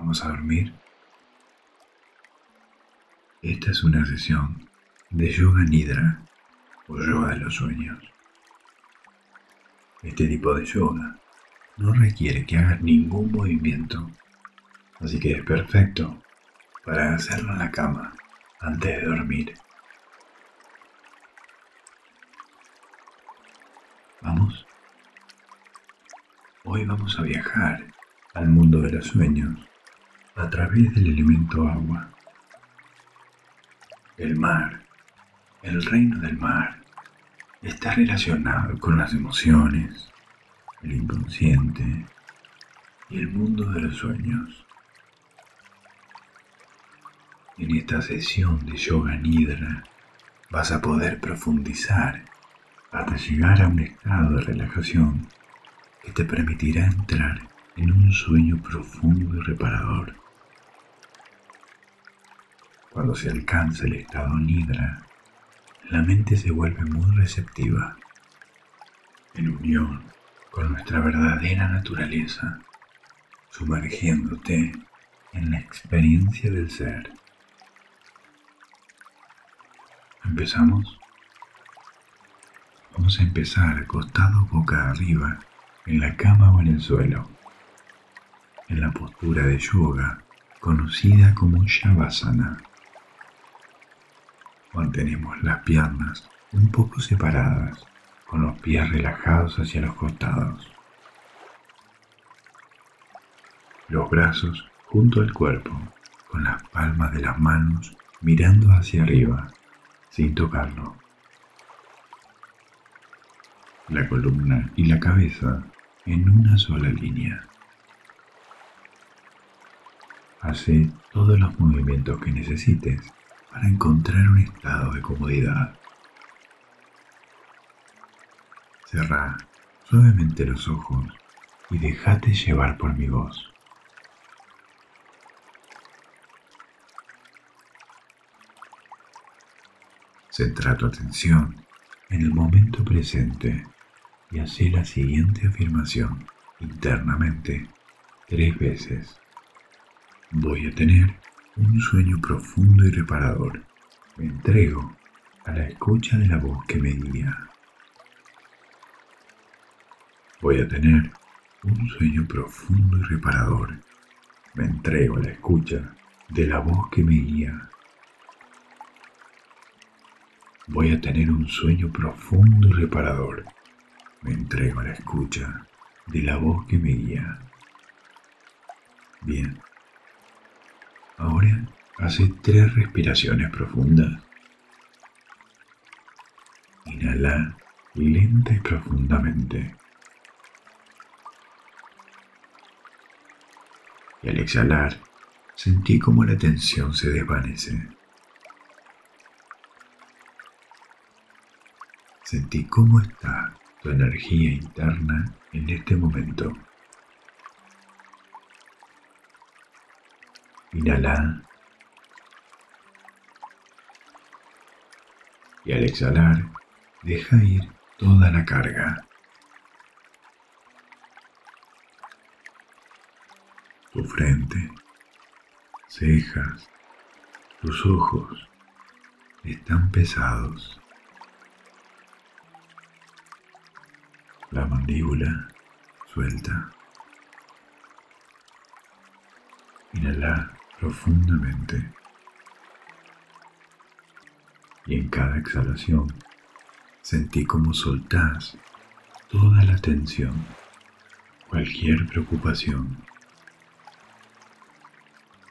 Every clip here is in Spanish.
¿Vamos a dormir? Esta es una sesión de yoga nidra o yoga de los sueños. Este tipo de yoga no requiere que hagas ningún movimiento, así que es perfecto para hacerlo en la cama antes de dormir. Vamos. Hoy vamos a viajar al mundo de los sueños a través del elemento agua. El mar, el reino del mar, está relacionado con las emociones, el inconsciente y el mundo de los sueños. En esta sesión de yoga nidra vas a poder profundizar hasta llegar a un estado de relajación que te permitirá entrar en un sueño profundo y reparador. Cuando se alcanza el estado nidra, la mente se vuelve muy receptiva, en unión con nuestra verdadera naturaleza, sumergiéndote en la experiencia del ser. ¿Empezamos? Vamos a empezar acostado boca arriba, en la cama o en el suelo, en la postura de yoga conocida como Shavasana. Mantenemos las piernas un poco separadas, con los pies relajados hacia los costados. Los brazos junto al cuerpo, con las palmas de las manos mirando hacia arriba, sin tocarlo. La columna y la cabeza en una sola línea. Hace todos los movimientos que necesites para encontrar un estado de comodidad. Cerra suavemente los ojos y déjate llevar por mi voz. Centra tu atención en el momento presente y hace la siguiente afirmación internamente tres veces. Voy a tener un sueño profundo y reparador. Me entrego a la escucha de la voz que me guía. Voy a tener un sueño profundo y reparador. Me entrego a la escucha de la voz que me guía. Voy a tener un sueño profundo y reparador. Me entrego a la escucha de la voz que me guía. Bien. Ahora hace tres respiraciones profundas. Inhala lenta y profundamente. Y al exhalar, sentí como la tensión se desvanece. Sentí cómo está tu energía interna en este momento. Inhala. Y al exhalar, deja ir toda la carga. Tu frente, cejas, tus ojos están pesados. La mandíbula suelta. Inhala profundamente. Y en cada exhalación sentí como soltás toda la tensión, cualquier preocupación.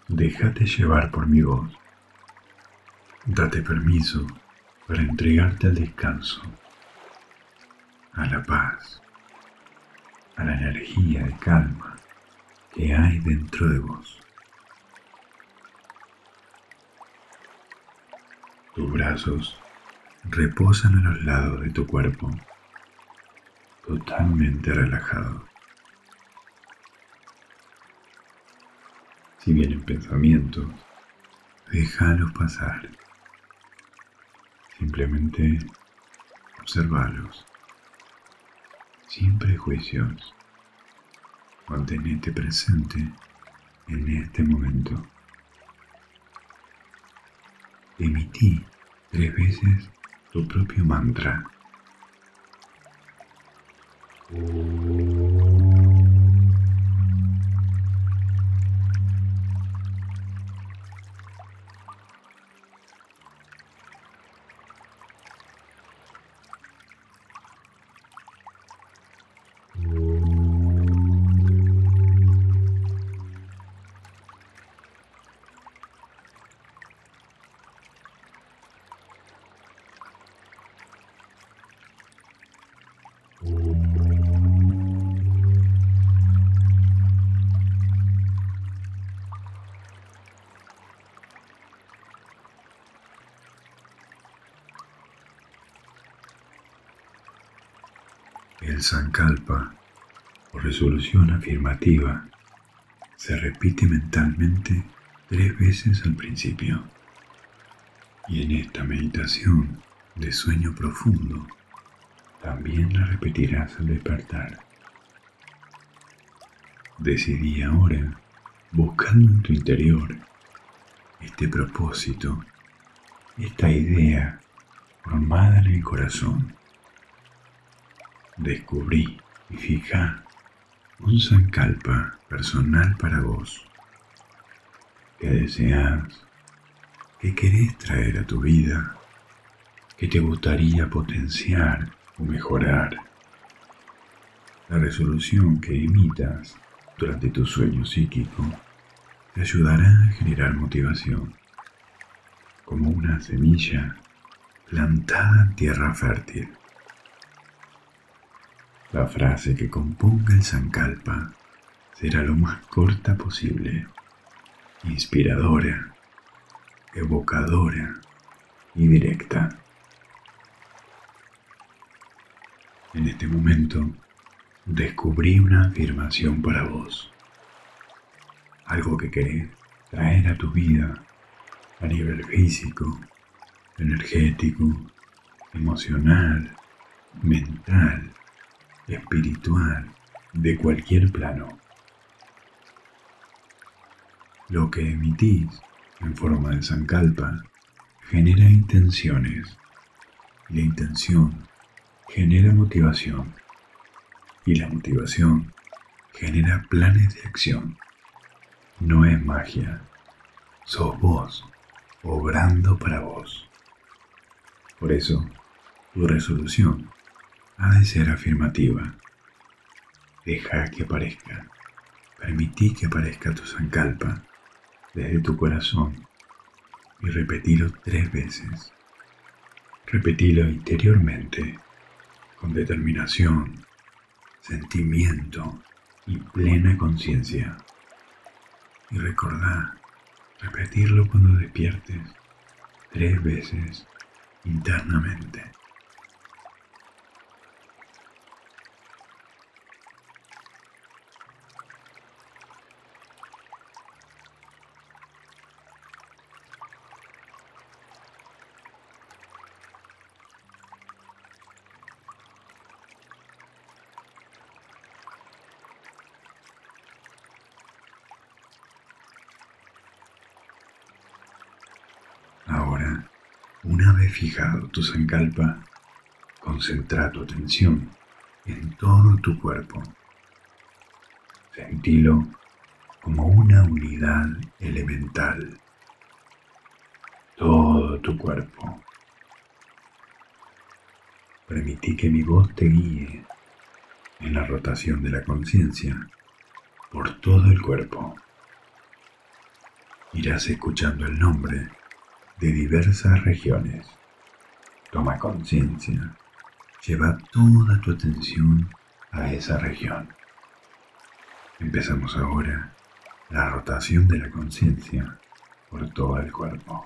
Déjate llevar por mi voz. Date permiso para entregarte al descanso, a la paz, a la energía de calma que hay dentro de vos. Tus brazos reposan a los lados de tu cuerpo, totalmente relajado. Si vienen pensamientos, déjalos pasar. Simplemente observalos, sin prejuicios. Mantenete presente en este momento. Emití tres veces tu propio mantra. El Sankalpa o resolución afirmativa se repite mentalmente tres veces al principio. Y en esta meditación de sueño profundo también la repetirás al despertar. Decidí ahora, buscando en tu interior este propósito, esta idea formada en el corazón. Descubrí y fija un sankalpa personal para vos que deseas, que querés traer a tu vida, que te gustaría potenciar o mejorar. La resolución que emitas durante tu sueño psíquico te ayudará a generar motivación, como una semilla plantada en tierra fértil. La frase que componga el Sankalpa será lo más corta posible, inspiradora, evocadora y directa. En este momento descubrí una afirmación para vos. Algo que querés traer a tu vida a nivel físico, energético, emocional, mental, espiritual, de cualquier plano. Lo que emitís en forma de sankalpa genera intenciones la intención genera motivación y la motivación genera planes de acción. No es magia, sos vos obrando para vos. Por eso, tu resolución ha de ser afirmativa. Deja que aparezca, permití que aparezca tu zancalpa desde tu corazón y repetilo tres veces. Repetilo interiormente con determinación, sentimiento y plena conciencia. Y recordá repetirlo cuando despiertes tres veces internamente. Una vez fijado tu sankalpa, concentra tu atención en todo tu cuerpo. Sentilo como una unidad elemental. Todo tu cuerpo. Permití que mi voz te guíe en la rotación de la conciencia por todo el cuerpo. Irás escuchando el nombre de diversas regiones. Toma conciencia, lleva toda tu atención a esa región. Empezamos ahora la rotación de la conciencia por todo el cuerpo.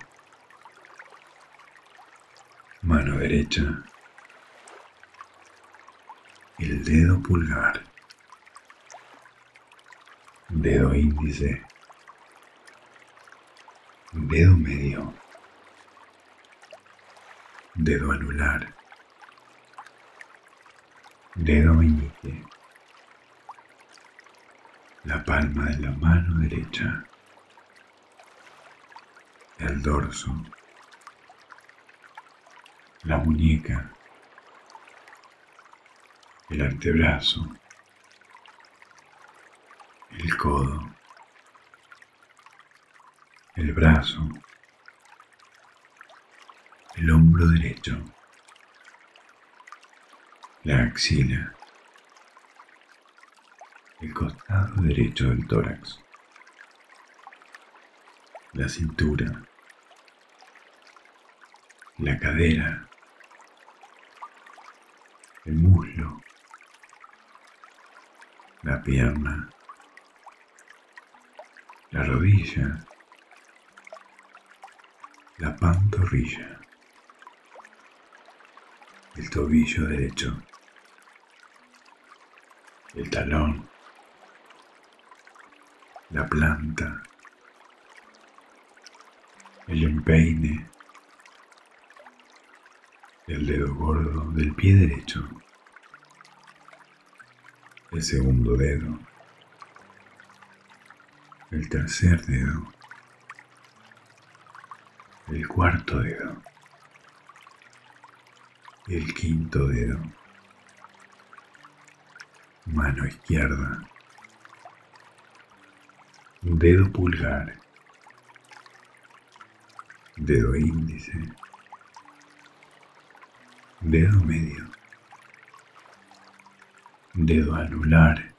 Mano derecha, el dedo pulgar, dedo índice, dedo medio, dedo anular, dedo meñique, la palma de la mano derecha, el dorso, la muñeca, el antebrazo, el codo, el brazo, el hombro derecho, la axila, el costado derecho del tórax, la cintura, la cadera, el muslo, la pierna, la rodilla, la pantorrilla, el tobillo derecho, el talón, la planta, el empeine, el dedo gordo del pie derecho, el segundo dedo, el tercer dedo, el cuarto dedo, el quinto dedo, mano izquierda, dedo pulgar, dedo índice, dedo medio, dedo anular,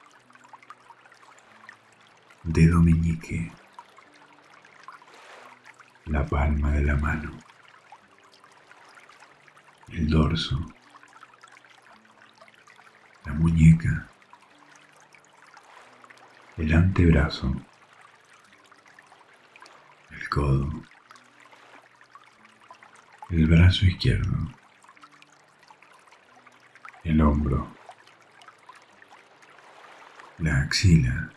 dedo meñique, la palma de la mano, el dorso, la muñeca, el antebrazo, el codo, el brazo izquierdo, el hombro, la axila,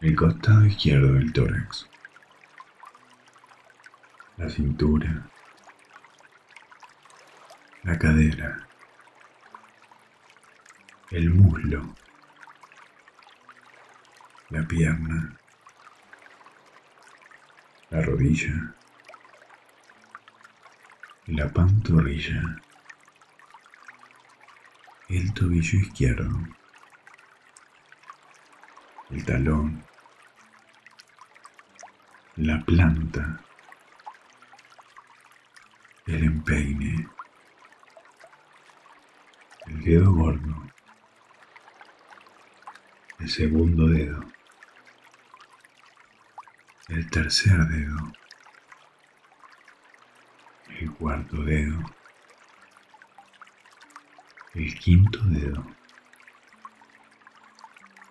el costado izquierdo del tórax, la cintura, la cadera, el muslo, la pierna, la rodilla, la pantorrilla, el tobillo izquierdo, el talón, la planta, el empeine, el dedo gordo, el segundo dedo, el tercer dedo, el cuarto dedo, el quinto dedo,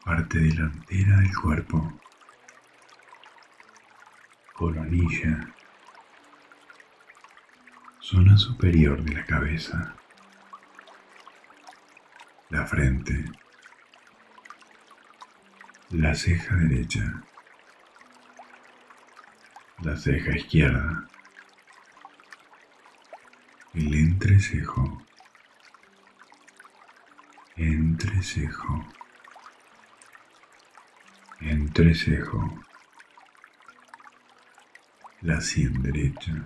parte delantera del cuerpo, coronilla, zona superior de la cabeza, la frente, la ceja derecha, la ceja izquierda, el entrecejo, entrecejo, entrecejo, la sien derecha,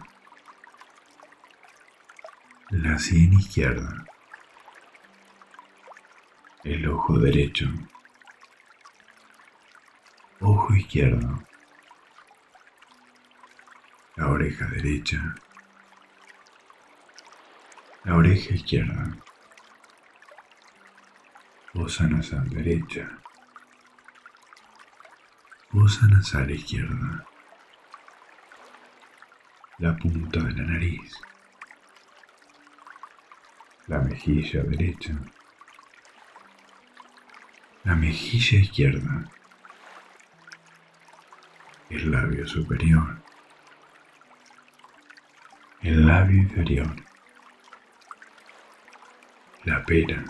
la sien izquierda, el ojo derecho, ojo izquierdo, la oreja derecha, la oreja izquierda, fosa nasal derecha, fosa nasal izquierda, la punta de la nariz, la mejilla derecha, la mejilla izquierda, el labio superior, el labio inferior, la pera,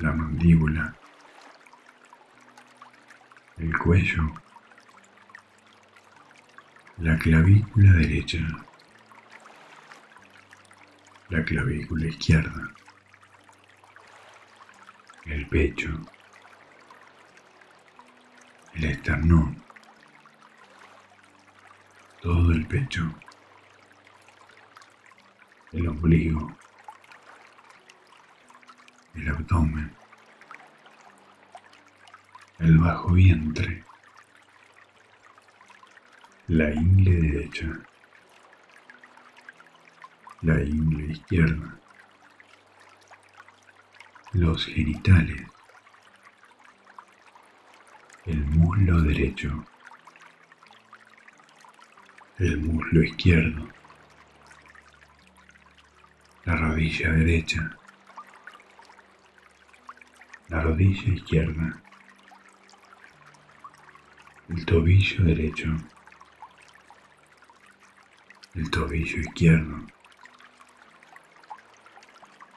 la mandíbula, el cuello, la clavícula derecha, la clavícula izquierda, el pecho, el esternón, todo el pecho, el ombligo, el abdomen, el bajo vientre, la ingle derecha, la ingle izquierda, los genitales, el muslo derecho, el muslo izquierdo, la rodilla derecha, la rodilla izquierda, el tobillo derecho, el tobillo izquierdo,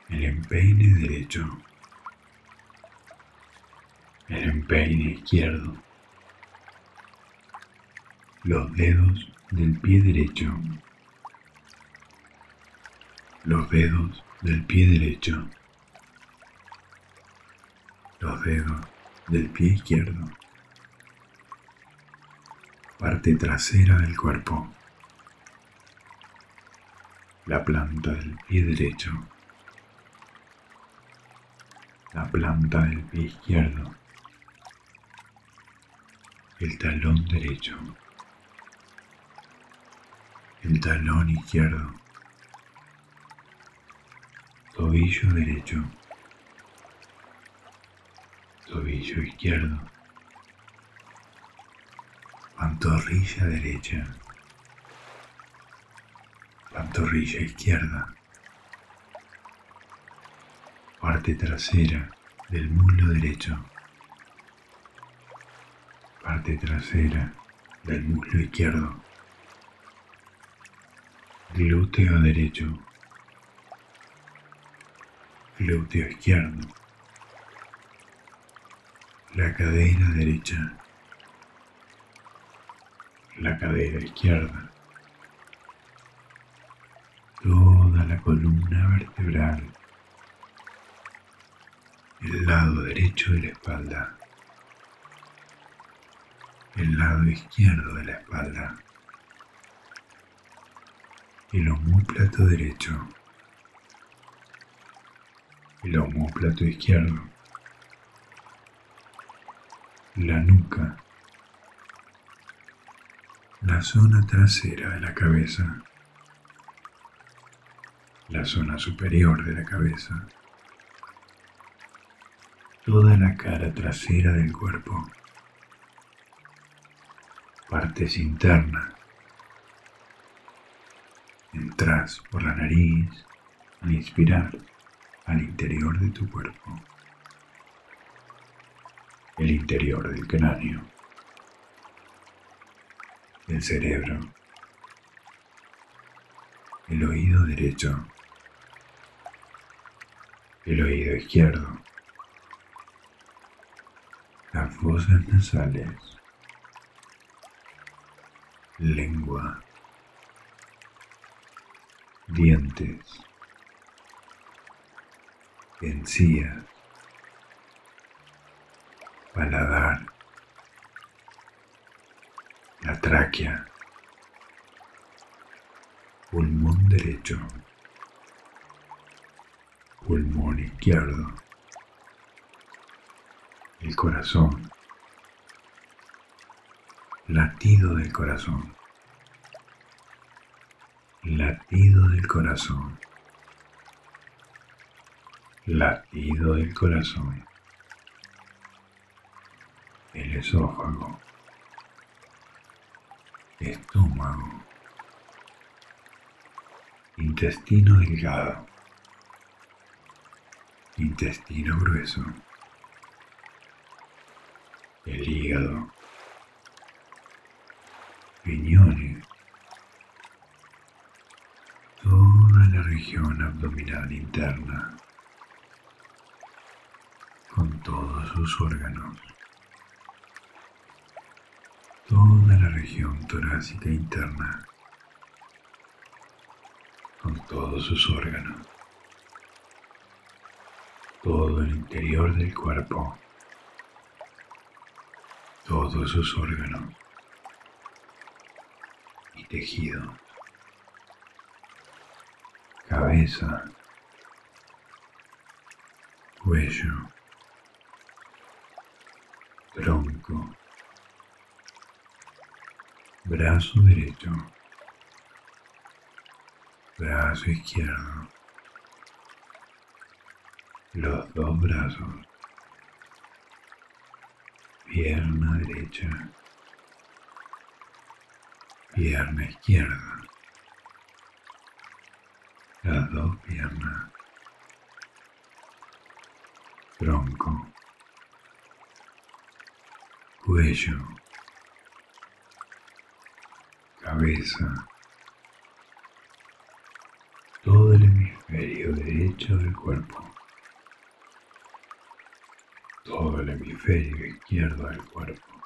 el empeine derecho, el empeine izquierdo, los dedos del pie derecho, los dedos del pie derecho, los dedos del pie izquierdo, parte trasera del cuerpo, la planta del pie derecho, la planta del pie izquierdo, el talón derecho, el talón izquierdo, tobillo derecho, tobillo izquierdo, pantorrilla derecha, pantorrilla izquierda, parte trasera del muslo derecho, trasera del muslo izquierdo, glúteo derecho, glúteo izquierdo, la cadera derecha, la cadera izquierda, toda la columna vertebral, el lado derecho de la espalda, el lado izquierdo de la espalda, el omóplato derecho, el omóplato izquierdo, la nuca, la zona trasera de la cabeza, la zona superior de la cabeza, toda la cara trasera del cuerpo, partes internas, entras por la nariz al inspirar al interior de tu cuerpo, el interior del cráneo. El cerebro, el oído derecho, el oído izquierdo, las fosas nasales, lengua, dientes, encías, paladar, la tráquea, pulmón derecho, pulmón izquierdo, el corazón, latido del corazón, latido del corazón, latido del corazón, el esófago. Estómago, intestino delgado, intestino grueso, el hígado, riñones, toda la región abdominal interna, con todos sus órganos. Toda la región torácica interna con todos sus órganos, todo el interior del cuerpo, todos sus órganos y tejidos, cabeza, cuello, tronco, brazo derecho, brazo izquierdo, los dos brazos, pierna derecha, pierna izquierda, las dos piernas, tronco, cuello, cabeza, todo el hemisferio derecho del cuerpo, todo el hemisferio izquierdo del cuerpo,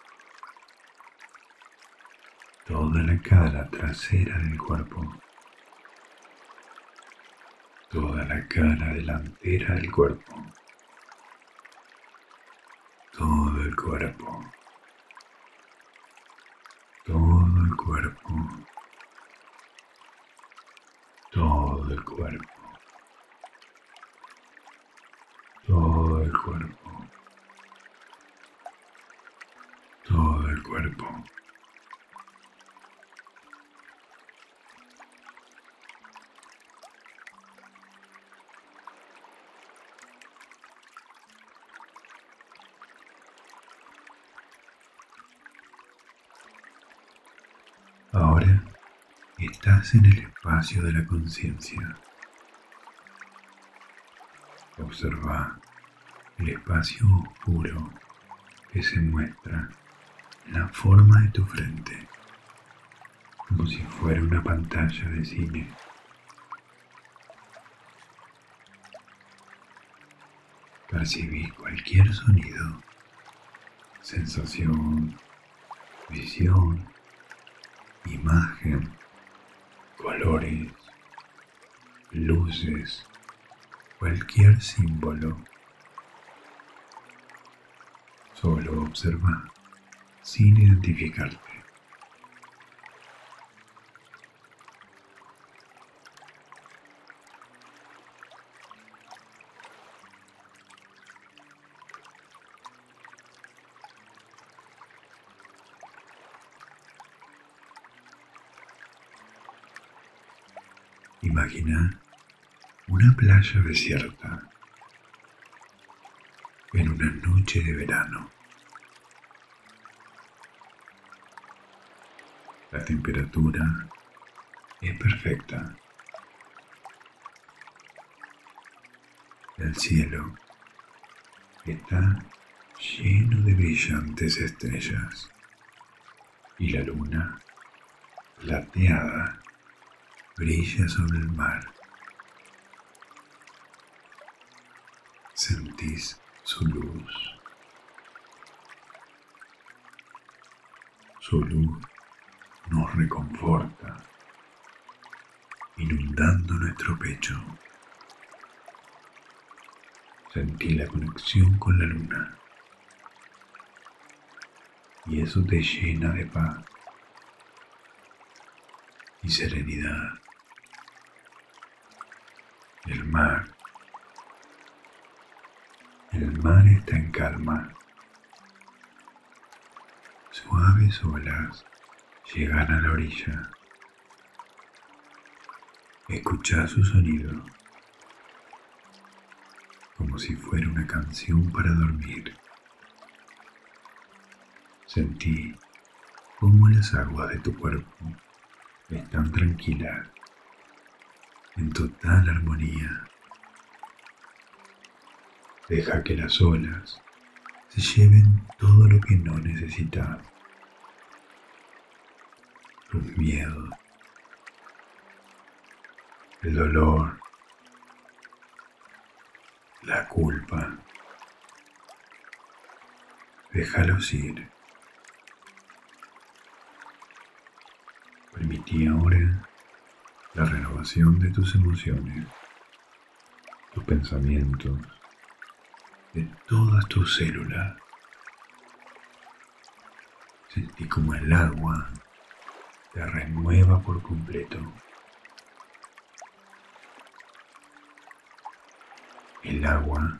toda la cara trasera del cuerpo, toda la cara delantera del cuerpo, todo el cuerpo todo el cuerpo, todo el cuerpo, todo el cuerpo, todo el cuerpo. Ahora en el espacio de la conciencia. Observa el espacio oscuro que se muestra en la forma de tu frente, como si fuera una pantalla de cine. Percibís cualquier sonido, sensación, visión imagen, luces, cualquier símbolo. Solo observa sin identificarte. Imagina playa desierta en una noche de verano. La temperatura es perfecta. El cielo está lleno de brillantes estrellas y la luna plateada brilla sobre el mar. Sentís su luz. Su luz nos reconforta, inundando nuestro pecho. Sentí la conexión con la luna y eso te llena de paz y serenidad. El mar. Mar está en calma. Suaves olas llegan a la orilla. Escucha su sonido, como si fuera una canción para dormir. Sentí cómo las aguas de tu cuerpo están tranquilas en total armonía. Deja que las olas se lleven todo lo que no necesitas. Tus miedos, el dolor, la culpa. Déjalos ir. Permití ahora la renovación de tus emociones, tus pensamientos de todas tus células. Sentí como el agua te renueva por completo. El agua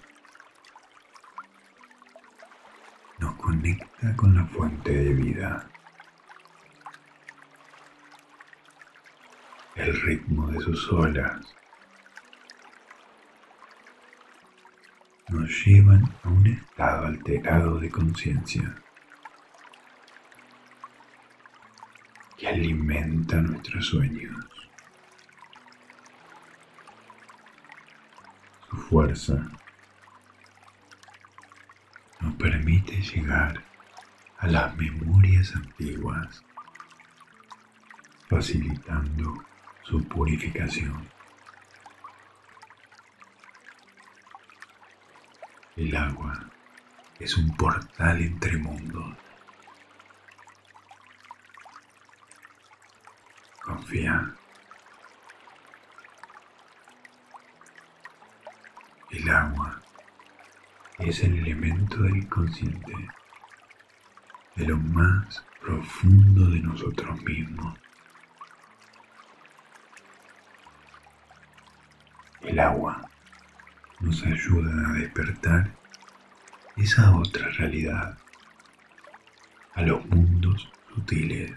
nos conecta con la fuente de vida. El ritmo de sus olas nos llevan a un estado alterado de conciencia que alimenta nuestros sueños. Su fuerza nos permite llegar a las memorias antiguas, facilitando su purificación. El agua es un portal entre mundos. Confía. El agua es el elemento del inconsciente, de lo más profundo de nosotros mismos. El agua nos ayuda a despertar esa otra realidad, a los mundos sutiles.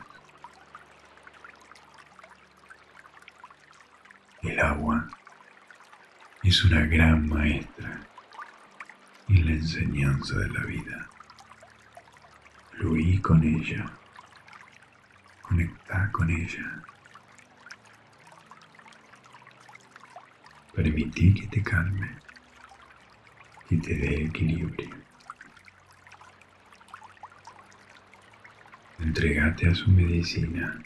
El agua es una gran maestra en la enseñanza de la vida. Fluí con ella, conecta con ella. Permití que te calme y te dé equilibrio. Entregate a su medicina.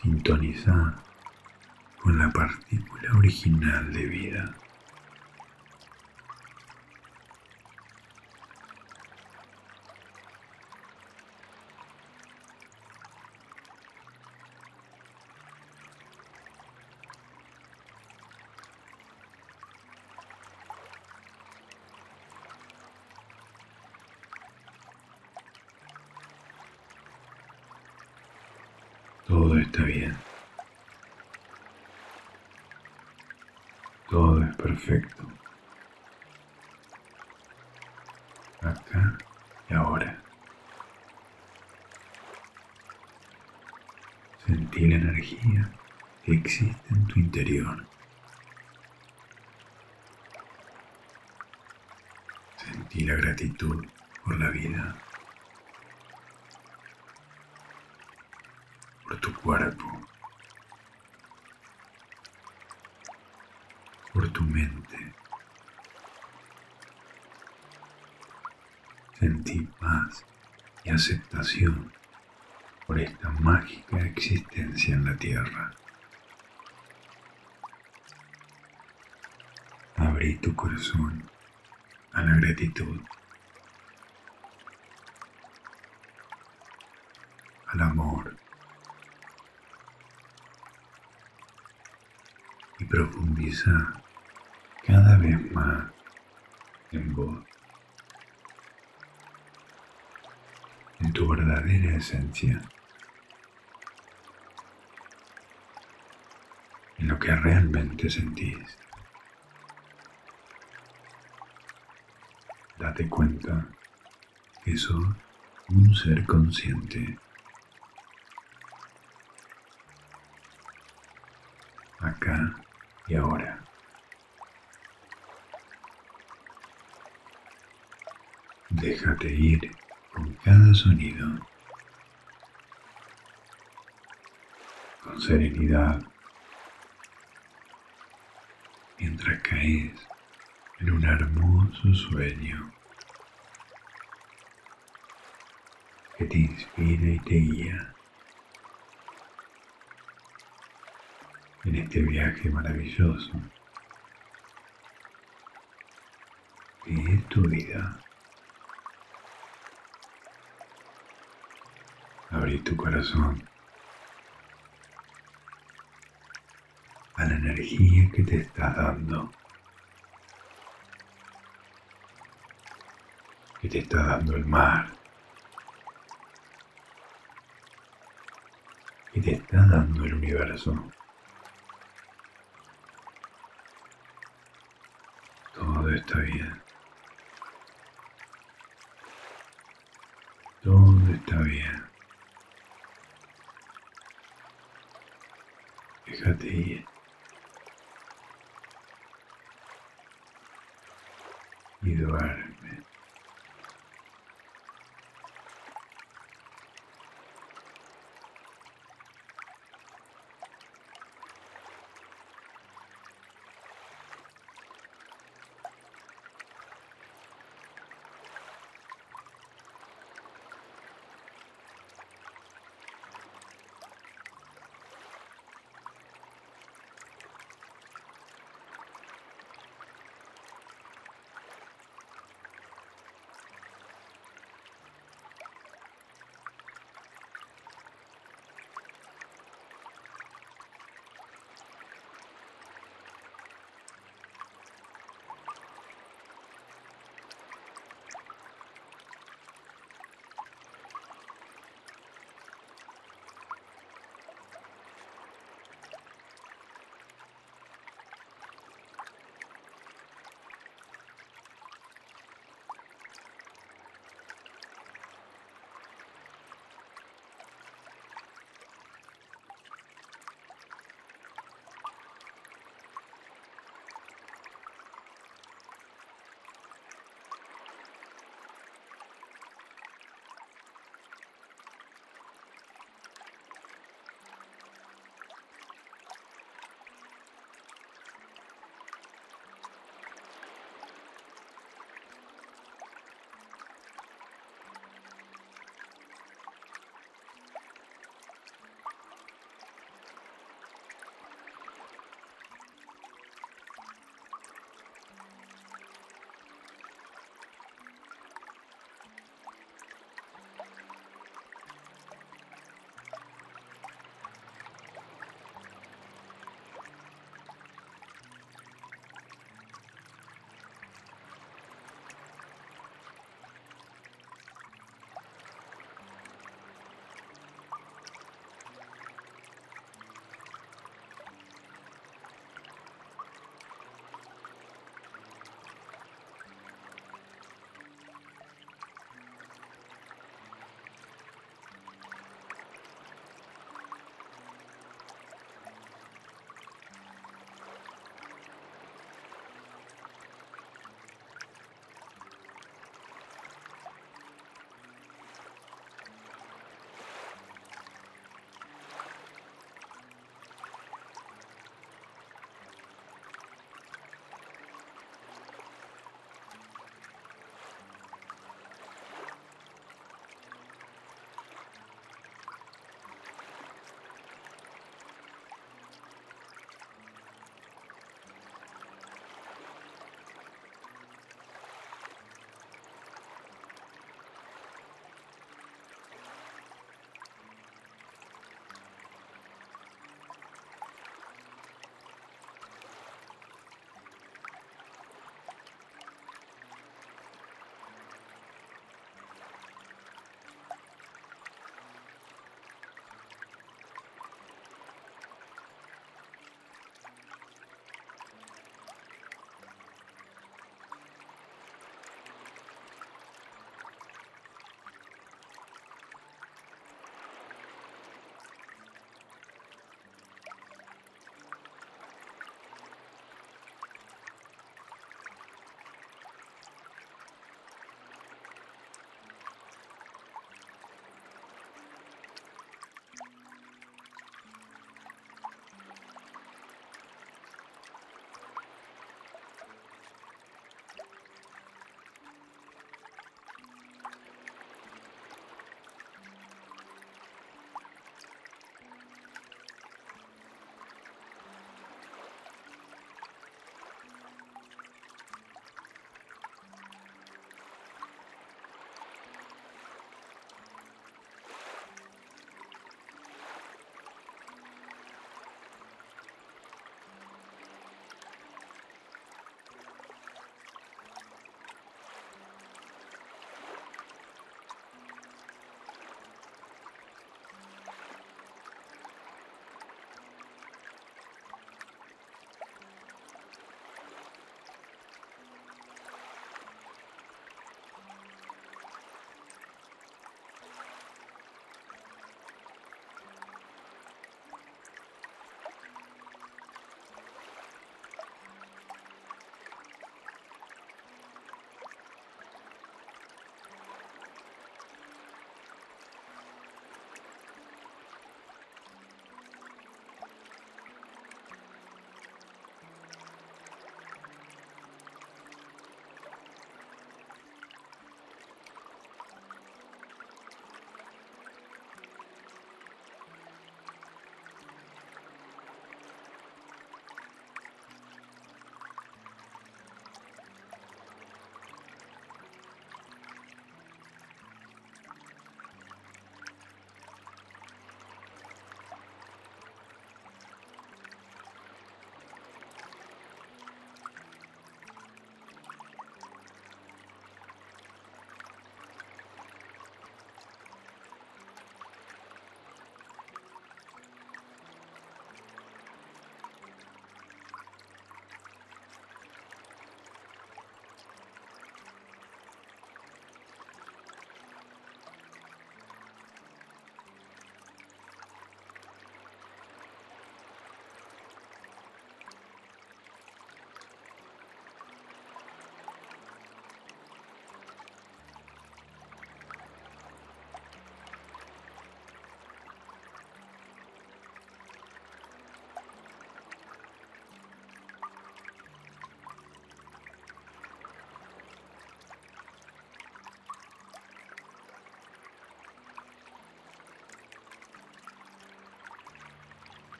Sintoniza con la partícula original de vida. Todo está bien. Todo es perfecto. Acá y ahora. Sentí la que existe en tu interior. Sentí la gratitud por la vida. tu cuerpo, por tu mente. Sentí paz y aceptación por esta mágica existencia en la tierra. Abrí tu corazón a la gratitud, al amor y profundiza cada vez más en vos, tu verdadera esencia, en lo que realmente sentís. Date cuenta que sos un ser consciente acá y ahora. Déjate ir sonido, con serenidad, mientras caes en un hermoso sueño que te inspira y te guía. en este viaje maravilloso que es tu vida. Abrí tu corazón a la energía que te está dando. Que te está dando el mar. Que te está dando el universo. Todo está bien. Todo está bien. Déjate ir. Y duerme.